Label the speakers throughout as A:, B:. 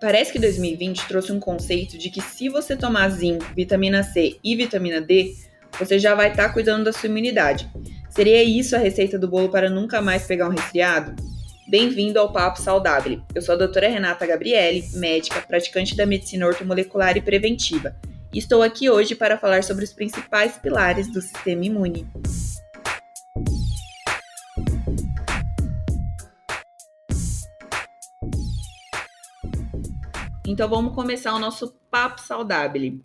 A: Parece que 2020 trouxe um conceito de que se você tomar zinco, vitamina C e vitamina D, você já vai estar tá cuidando da sua imunidade. Seria isso a receita do bolo para nunca mais pegar um resfriado? Bem-vindo ao Papo Saudável. Eu sou a doutora Renata Gabriele, médica, praticante da medicina ortomolecular e preventiva. E estou aqui hoje para falar sobre os principais pilares do sistema imune. Então vamos começar o nosso papo saudável.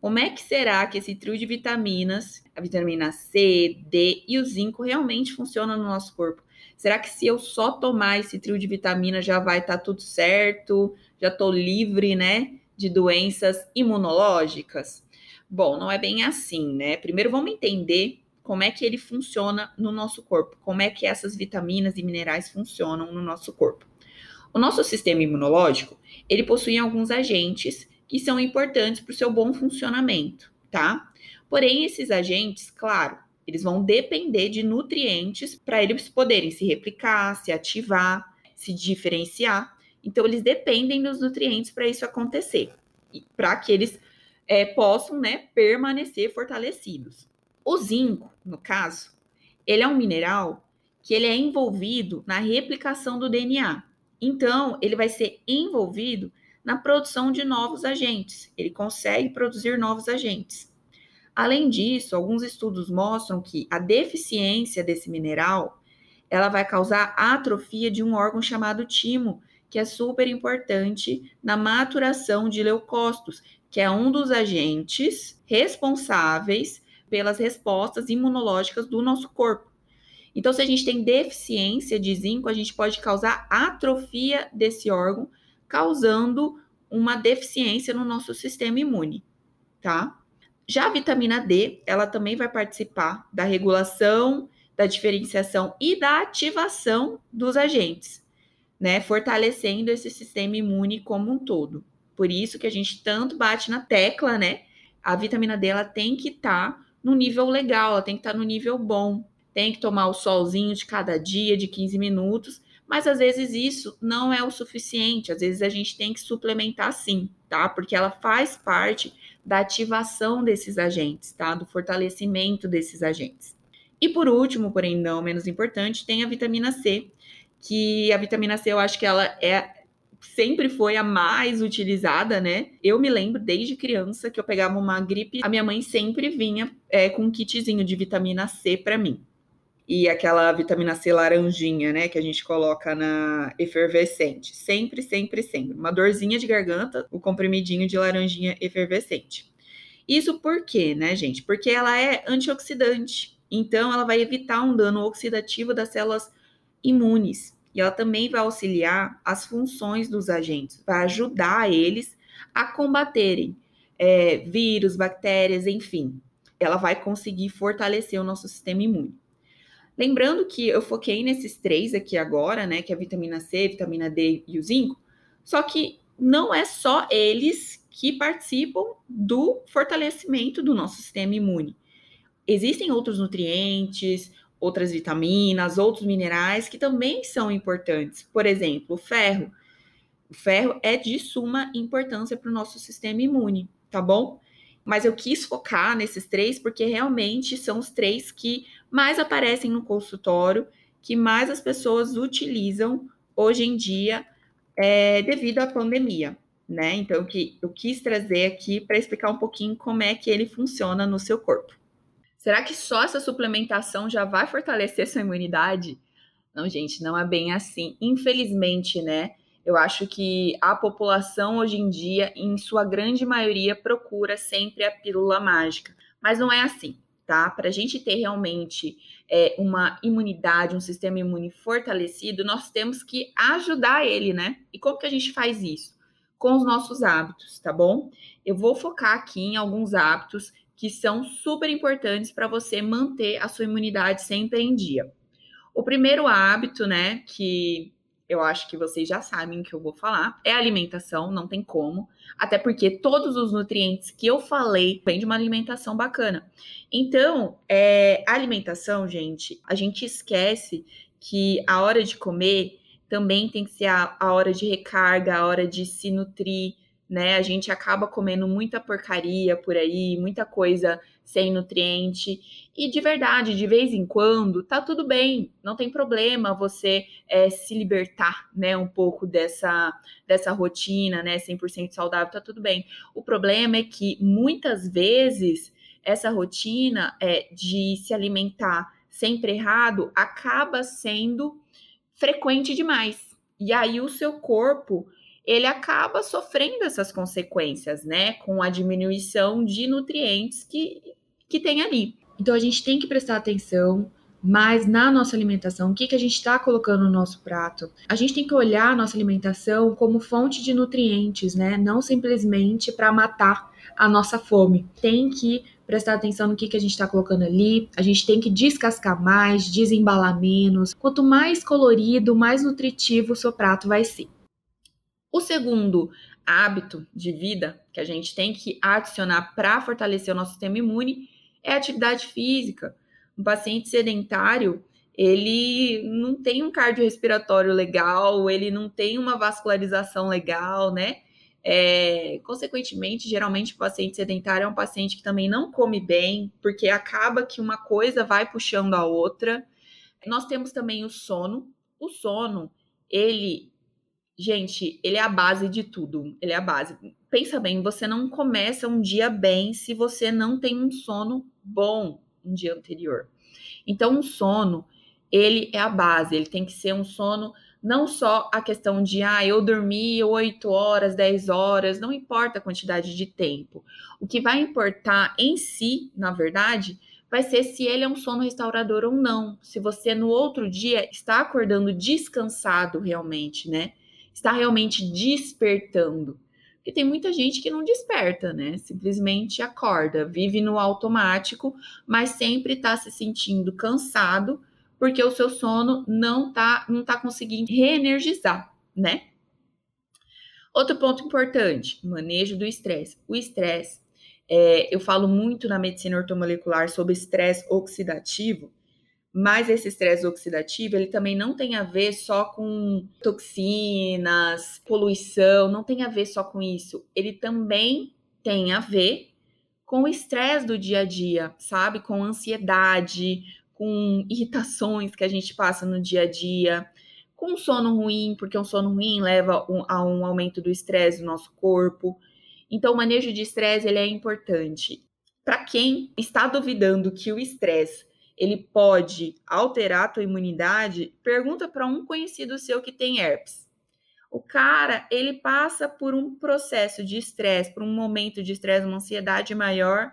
A: Como é que será que esse trio de vitaminas, a vitamina C, D e o zinco realmente funciona no nosso corpo? Será que se eu só tomar esse trio de vitaminas já vai estar tá tudo certo? Já estou livre, né, de doenças imunológicas? Bom, não é bem assim, né? Primeiro vamos entender como é que ele funciona no nosso corpo, como é que essas vitaminas e minerais funcionam no nosso corpo. O nosso sistema imunológico, ele possui alguns agentes que são importantes para o seu bom funcionamento, tá? Porém, esses agentes, claro, eles vão depender de nutrientes para eles poderem se replicar, se ativar, se diferenciar. Então, eles dependem dos nutrientes para isso acontecer, para que eles é, possam né, permanecer fortalecidos. O zinco, no caso, ele é um mineral que ele é envolvido na replicação do DNA. Então, ele vai ser envolvido na produção de novos agentes. Ele consegue produzir novos agentes. Além disso, alguns estudos mostram que a deficiência desse mineral, ela vai causar atrofia de um órgão chamado timo, que é super importante na maturação de leucócitos, que é um dos agentes responsáveis pelas respostas imunológicas do nosso corpo. Então, se a gente tem deficiência de zinco, a gente pode causar atrofia desse órgão, causando uma deficiência no nosso sistema imune, tá? Já a vitamina D, ela também vai participar da regulação, da diferenciação e da ativação dos agentes, né? Fortalecendo esse sistema imune como um todo. Por isso que a gente tanto bate na tecla, né? A vitamina D ela tem que estar tá no nível legal, ela tem que estar tá no nível bom, tem que tomar o solzinho de cada dia, de 15 minutos, mas às vezes isso não é o suficiente, às vezes a gente tem que suplementar sim, tá? Porque ela faz parte da ativação desses agentes, tá? Do fortalecimento desses agentes. E por último, porém não menos importante, tem a vitamina C, que a vitamina C eu acho que ela é sempre foi a mais utilizada, né? Eu me lembro desde criança que eu pegava uma gripe, a minha mãe sempre vinha é, com um kitzinho de vitamina C para mim e aquela vitamina C laranjinha, né, que a gente coloca na efervescente. Sempre, sempre, sempre. Uma dorzinha de garganta, o comprimidinho de laranjinha efervescente. Isso por quê, né, gente? Porque ela é antioxidante. Então, ela vai evitar um dano oxidativo das células imunes. E ela também vai auxiliar as funções dos agentes, vai ajudar eles a combaterem é, vírus, bactérias, enfim. Ela vai conseguir fortalecer o nosso sistema imune. Lembrando que eu foquei nesses três aqui agora, né? Que é a vitamina C, vitamina D e o zinco. Só que não é só eles que participam do fortalecimento do nosso sistema imune. Existem outros nutrientes, outras vitaminas, outros minerais que também são importantes. Por exemplo, o ferro. O ferro é de suma importância para o nosso sistema imune, tá bom? Mas eu quis focar nesses três porque realmente são os três que mais aparecem no consultório, que mais as pessoas utilizam hoje em dia é, devido à pandemia, né? Então, que eu quis trazer aqui para explicar um pouquinho como é que ele funciona no seu corpo. Será que só essa suplementação já vai fortalecer sua imunidade? Não, gente, não é bem assim. Infelizmente, né? Eu acho que a população hoje em dia, em sua grande maioria, procura sempre a pílula mágica. Mas não é assim tá? Para a gente ter realmente é, uma imunidade, um sistema imune fortalecido, nós temos que ajudar ele, né? E como que a gente faz isso? Com os nossos hábitos, tá bom? Eu vou focar aqui em alguns hábitos que são super importantes para você manter a sua imunidade sempre em dia. O primeiro hábito, né, que eu acho que vocês já sabem que eu vou falar, é alimentação, não tem como. Até porque todos os nutrientes que eu falei vêm de uma alimentação bacana. Então, é, alimentação, gente, a gente esquece que a hora de comer também tem que ser a, a hora de recarga, a hora de se nutrir, né? A gente acaba comendo muita porcaria por aí, muita coisa sem nutriente. E de verdade, de vez em quando, tá tudo bem, não tem problema você é, se libertar, né, um pouco dessa, dessa rotina, né, 100% saudável, tá tudo bem. O problema é que muitas vezes essa rotina é, de se alimentar sempre errado acaba sendo frequente demais. E aí o seu corpo ele acaba sofrendo essas consequências, né? Com a diminuição de nutrientes que, que tem ali. Então a gente tem que prestar atenção mais na nossa alimentação, o que, que a gente está colocando no nosso prato. A gente tem que olhar a nossa alimentação como fonte de nutrientes, né? Não simplesmente para matar a nossa fome. Tem que prestar atenção no que, que a gente está colocando ali. A gente tem que descascar mais, desembalar menos. Quanto mais colorido, mais nutritivo o seu prato vai ser. O segundo hábito de vida que a gente tem que adicionar para fortalecer o nosso sistema imune é a atividade física. Um paciente sedentário, ele não tem um cardiorrespiratório legal, ele não tem uma vascularização legal, né? É, consequentemente, geralmente o paciente sedentário é um paciente que também não come bem, porque acaba que uma coisa vai puxando a outra. Nós temos também o sono. O sono, ele Gente, ele é a base de tudo. Ele é a base. Pensa bem, você não começa um dia bem se você não tem um sono bom no dia anterior. Então, o sono, ele é a base. Ele tem que ser um sono não só a questão de, ah, eu dormi 8 horas, 10 horas, não importa a quantidade de tempo. O que vai importar em si, na verdade, vai ser se ele é um sono restaurador ou não. Se você no outro dia está acordando descansado realmente, né? Está realmente despertando. Porque tem muita gente que não desperta, né? Simplesmente acorda, vive no automático, mas sempre está se sentindo cansado porque o seu sono não tá, não tá conseguindo reenergizar, né? Outro ponto importante: manejo do estresse. O estresse, é, eu falo muito na medicina ortomolecular sobre estresse oxidativo, mas esse estresse oxidativo, ele também não tem a ver só com toxinas, poluição, não tem a ver só com isso. Ele também tem a ver com o estresse do dia a dia, sabe? Com ansiedade, com irritações que a gente passa no dia a dia, com sono ruim, porque um sono ruim leva a um aumento do estresse do nosso corpo. Então, o manejo de estresse ele é importante. Para quem está duvidando que o estresse ele pode alterar a tua imunidade, pergunta para um conhecido seu que tem herpes. O cara, ele passa por um processo de estresse, por um momento de estresse, uma ansiedade maior,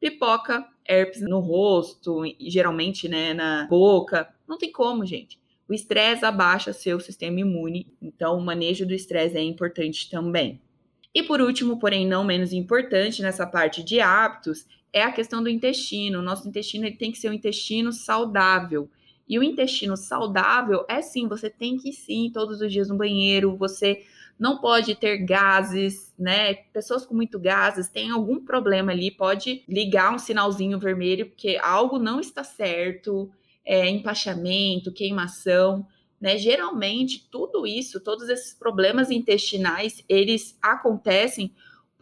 A: pipoca herpes no rosto, geralmente, né, na boca. Não tem como, gente. O estresse abaixa seu sistema imune, então o manejo do estresse é importante também. E por último, porém não menos importante nessa parte de hábitos, é a questão do intestino. Nosso intestino ele tem que ser um intestino saudável. E o intestino saudável é sim, você tem que ir sim todos os dias no banheiro, você não pode ter gases, né? Pessoas com muito gases têm algum problema ali, pode ligar um sinalzinho vermelho, porque algo não está certo, é, empachamento, queimação, né? Geralmente, tudo isso, todos esses problemas intestinais, eles acontecem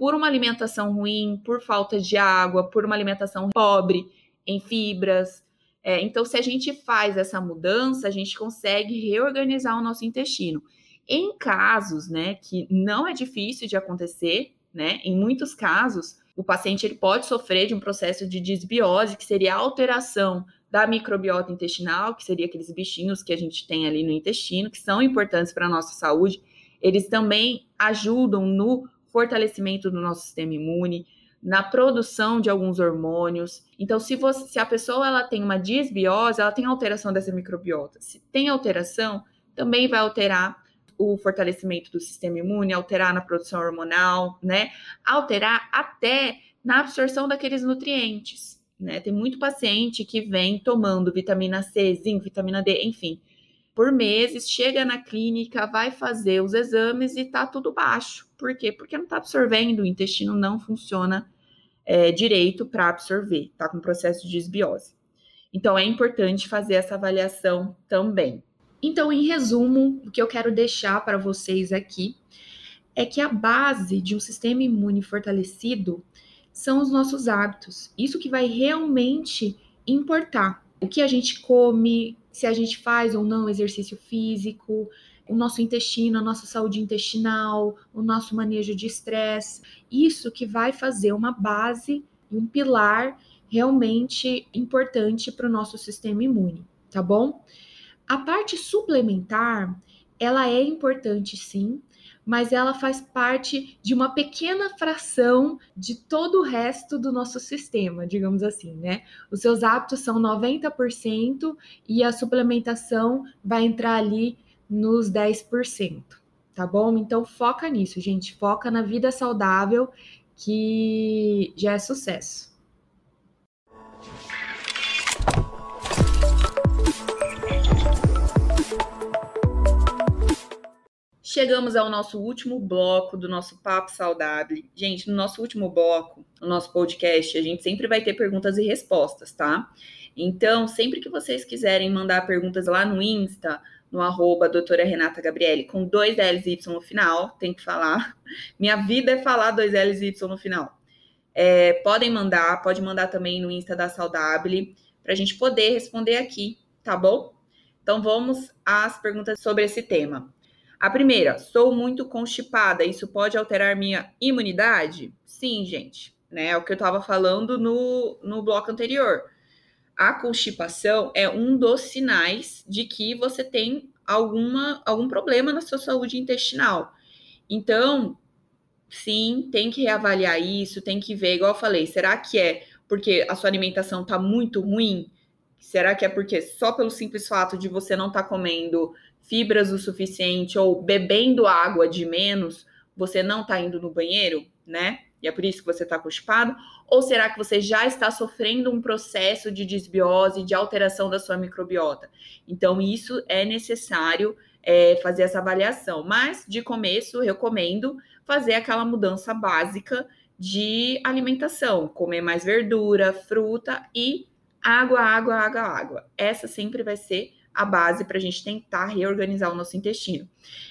A: por uma alimentação ruim, por falta de água, por uma alimentação pobre em fibras. É, então, se a gente faz essa mudança, a gente consegue reorganizar o nosso intestino. Em casos, né, que não é difícil de acontecer, né, em muitos casos, o paciente ele pode sofrer de um processo de disbiose, que seria a alteração da microbiota intestinal, que seria aqueles bichinhos que a gente tem ali no intestino, que são importantes para a nossa saúde. Eles também ajudam no fortalecimento do nosso sistema imune, na produção de alguns hormônios. Então, se, você, se a pessoa ela tem uma disbiose, ela tem alteração dessa microbiota. Se tem alteração, também vai alterar o fortalecimento do sistema imune, alterar na produção hormonal, né? Alterar até na absorção daqueles nutrientes, né? Tem muito paciente que vem tomando vitamina C, zinco, vitamina D, enfim, por meses, chega na clínica, vai fazer os exames e tá tudo baixo. Por quê? Porque não tá absorvendo, o intestino não funciona é, direito para absorver, tá com processo de desbiose. Então é importante fazer essa avaliação também.
B: Então, em resumo, o que eu quero deixar para vocês aqui é que a base de um sistema imune fortalecido são os nossos hábitos. Isso que vai realmente importar. O que a gente come, se a gente faz ou não exercício físico, o nosso intestino, a nossa saúde intestinal, o nosso manejo de estresse. Isso que vai fazer uma base e um pilar realmente importante para o nosso sistema imune, tá bom? A parte suplementar, ela é importante sim, mas ela faz parte de uma pequena fração de todo o resto do nosso sistema, digamos assim, né? Os seus hábitos são 90% e a suplementação vai entrar ali nos 10%, tá bom? Então foca nisso, gente, foca na vida saudável que já é sucesso.
A: Chegamos ao nosso último bloco do nosso Papo Saudável. Gente, no nosso último bloco, no nosso podcast, a gente sempre vai ter perguntas e respostas, tá? Então, sempre que vocês quiserem mandar perguntas lá no Insta, no arroba doutora Renata Gabriele, com dois L's e Y no final, tem que falar. Minha vida é falar dois L's e Y no final. É, podem mandar, pode mandar também no Insta da Saudável, para a gente poder responder aqui, tá bom? Então, vamos às perguntas sobre esse tema. A primeira, sou muito constipada, isso pode alterar minha imunidade? Sim, gente, né? É o que eu estava falando no, no bloco anterior. A constipação é um dos sinais de que você tem alguma, algum problema na sua saúde intestinal. Então, sim, tem que reavaliar isso, tem que ver, igual eu falei, será que é porque a sua alimentação está muito ruim? Será que é porque só pelo simples fato de você não estar tá comendo fibras o suficiente ou bebendo água de menos, você não está indo no banheiro, né? E é por isso que você está constipado? Ou será que você já está sofrendo um processo de desbiose, de alteração da sua microbiota? Então, isso é necessário é, fazer essa avaliação. Mas, de começo, recomendo fazer aquela mudança básica de alimentação: comer mais verdura, fruta e água, água, água, água. Essa sempre vai ser a base para a gente tentar reorganizar o nosso intestino.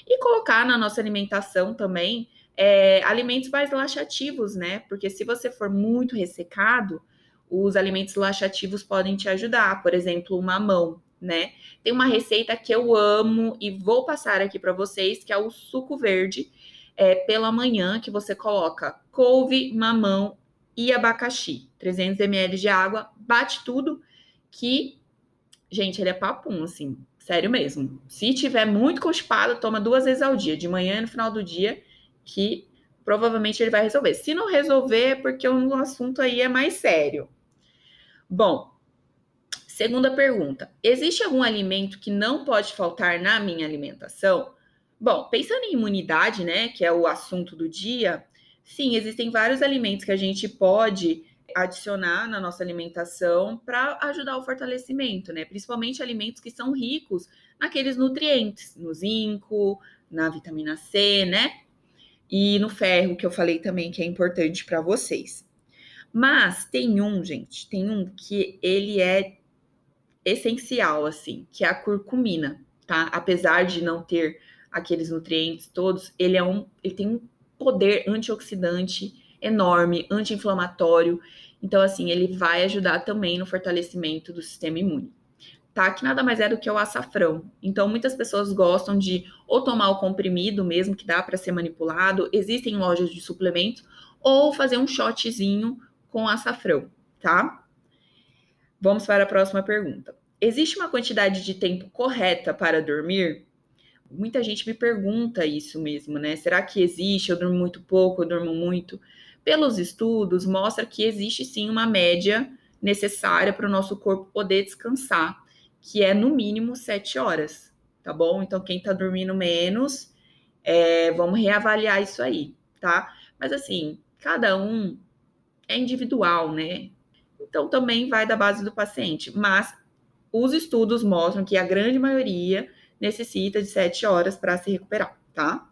A: E colocar na nossa alimentação também é, alimentos mais laxativos, né? Porque se você for muito ressecado, os alimentos laxativos podem te ajudar. Por exemplo, o mamão, né? Tem uma receita que eu amo e vou passar aqui para vocês, que é o suco verde é, pela manhã, que você coloca couve, mamão e abacaxi. 300 ml de água, bate tudo, que Gente, ele é papum, assim, sério mesmo. Se tiver muito constipado, toma duas vezes ao dia, de manhã e no final do dia, que provavelmente ele vai resolver. Se não resolver, é porque o assunto aí é mais sério. Bom, segunda pergunta: existe algum alimento que não pode faltar na minha alimentação? Bom, pensando em imunidade, né, que é o assunto do dia, sim, existem vários alimentos que a gente pode adicionar na nossa alimentação para ajudar o fortalecimento, né? Principalmente alimentos que são ricos naqueles nutrientes, no zinco, na vitamina C, né? E no ferro, que eu falei também que é importante para vocês. Mas tem um, gente, tem um que ele é essencial, assim, que é a curcumina, tá? Apesar de não ter aqueles nutrientes todos, ele é um, ele tem um poder antioxidante enorme, anti-inflamatório. Então, assim, ele vai ajudar também no fortalecimento do sistema imune. Tá? Que nada mais é do que o açafrão. Então, muitas pessoas gostam de ou tomar o comprimido mesmo, que dá para ser manipulado, existem lojas de suplementos, ou fazer um shotzinho com açafrão, tá? Vamos para a próxima pergunta. Existe uma quantidade de tempo correta para dormir? Muita gente me pergunta isso mesmo, né? Será que existe? Eu durmo muito pouco, eu durmo muito pelos estudos, mostra que existe sim uma média necessária para o nosso corpo poder descansar, que é no mínimo sete horas, tá bom? Então, quem está dormindo menos, é, vamos reavaliar isso aí, tá? Mas assim, cada um é individual, né? Então, também vai da base do paciente, mas os estudos mostram que a grande maioria necessita de sete horas para se recuperar, tá?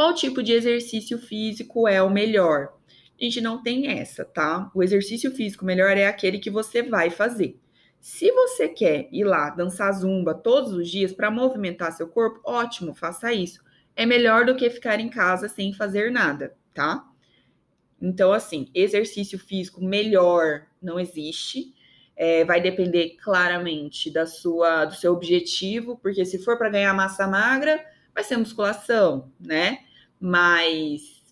A: Qual tipo de exercício físico é o melhor? A gente não tem essa, tá? O exercício físico melhor é aquele que você vai fazer. Se você quer ir lá dançar zumba todos os dias para movimentar seu corpo, ótimo, faça isso. É melhor do que ficar em casa sem fazer nada, tá? Então, assim, exercício físico melhor não existe. É, vai depender claramente da sua, do seu objetivo, porque se for para ganhar massa magra, vai ser musculação, né? Mas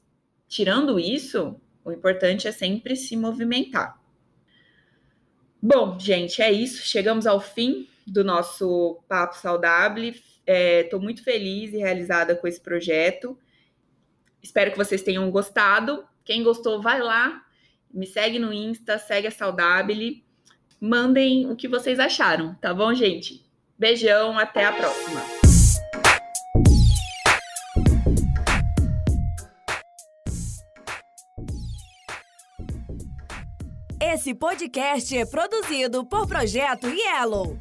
A: tirando isso, o importante é sempre se movimentar. Bom, gente, é isso. Chegamos ao fim do nosso Papo Saudável. Estou é, muito feliz e realizada com esse projeto. Espero que vocês tenham gostado. Quem gostou, vai lá, me segue no Insta, segue a Saudabile. Mandem o que vocês acharam, tá bom, gente? Beijão, até a próxima.
C: Esse podcast é produzido por Projeto Yellow.